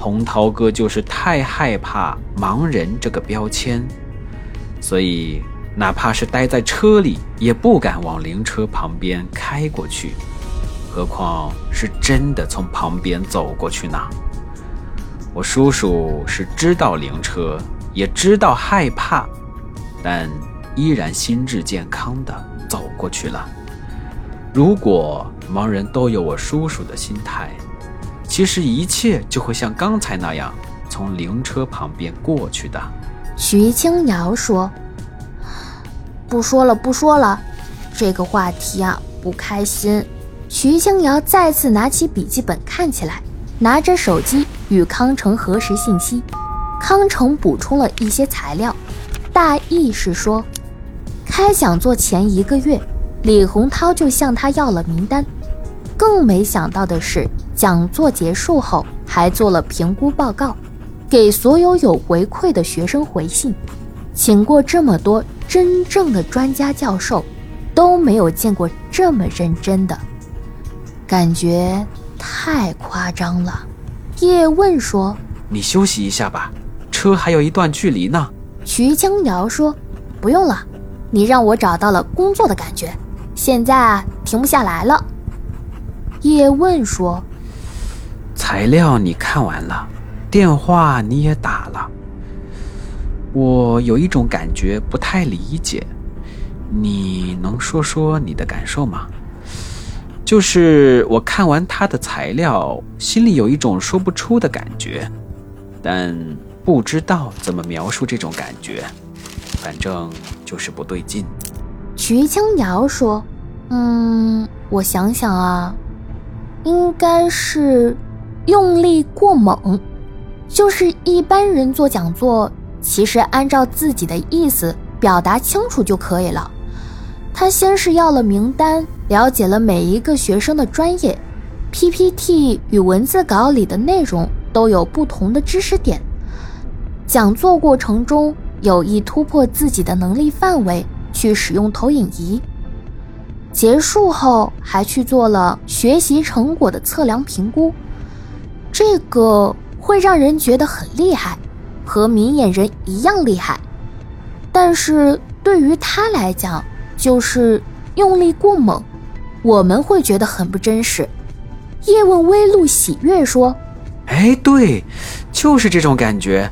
洪涛哥就是太害怕盲人这个标签，所以哪怕是待在车里，也不敢往灵车旁边开过去，何况是真的从旁边走过去呢？我叔叔是知道灵车，也知道害怕，但依然心智健康的走过去了。如果盲人都有我叔叔的心态，其实一切就会像刚才那样，从灵车旁边过去的。徐清瑶说：“不说了，不说了，这个话题啊不开心。”徐清瑶再次拿起笔记本看起来，拿着手机与康城核实信息。康城补充了一些材料，大意是说，开讲座前一个月，李洪涛就向他要了名单。更没想到的是，讲座结束后还做了评估报告，给所有有回馈的学生回信。请过这么多真正的专家教授，都没有见过这么认真的，感觉太夸张了。叶问说：“你休息一下吧，车还有一段距离呢。”徐江瑶说：“不用了，你让我找到了工作的感觉，现在啊停不下来了。”叶问说：“材料你看完了，电话你也打了，我有一种感觉不太理解，你能说说你的感受吗？就是我看完他的材料，心里有一种说不出的感觉，但不知道怎么描述这种感觉，反正就是不对劲。”徐清瑶说：“嗯，我想想啊。”应该是用力过猛，就是一般人做讲座，其实按照自己的意思表达清楚就可以了。他先是要了名单，了解了每一个学生的专业，PPT 与文字稿里的内容都有不同的知识点。讲座过程中有意突破自己的能力范围，去使用投影仪。结束后，还去做了学习成果的测量评估，这个会让人觉得很厉害，和明眼人一样厉害。但是对于他来讲，就是用力过猛，我们会觉得很不真实。叶问微露喜悦说：“哎，对，就是这种感觉，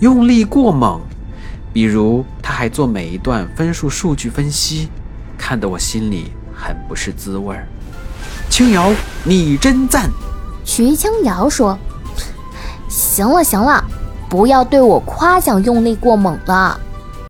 用力过猛。比如他还做每一段分数数据分析。”看得我心里很不是滋味儿。青瑶，你真赞。徐清瑶说：“行了行了，不要对我夸奖用力过猛了。”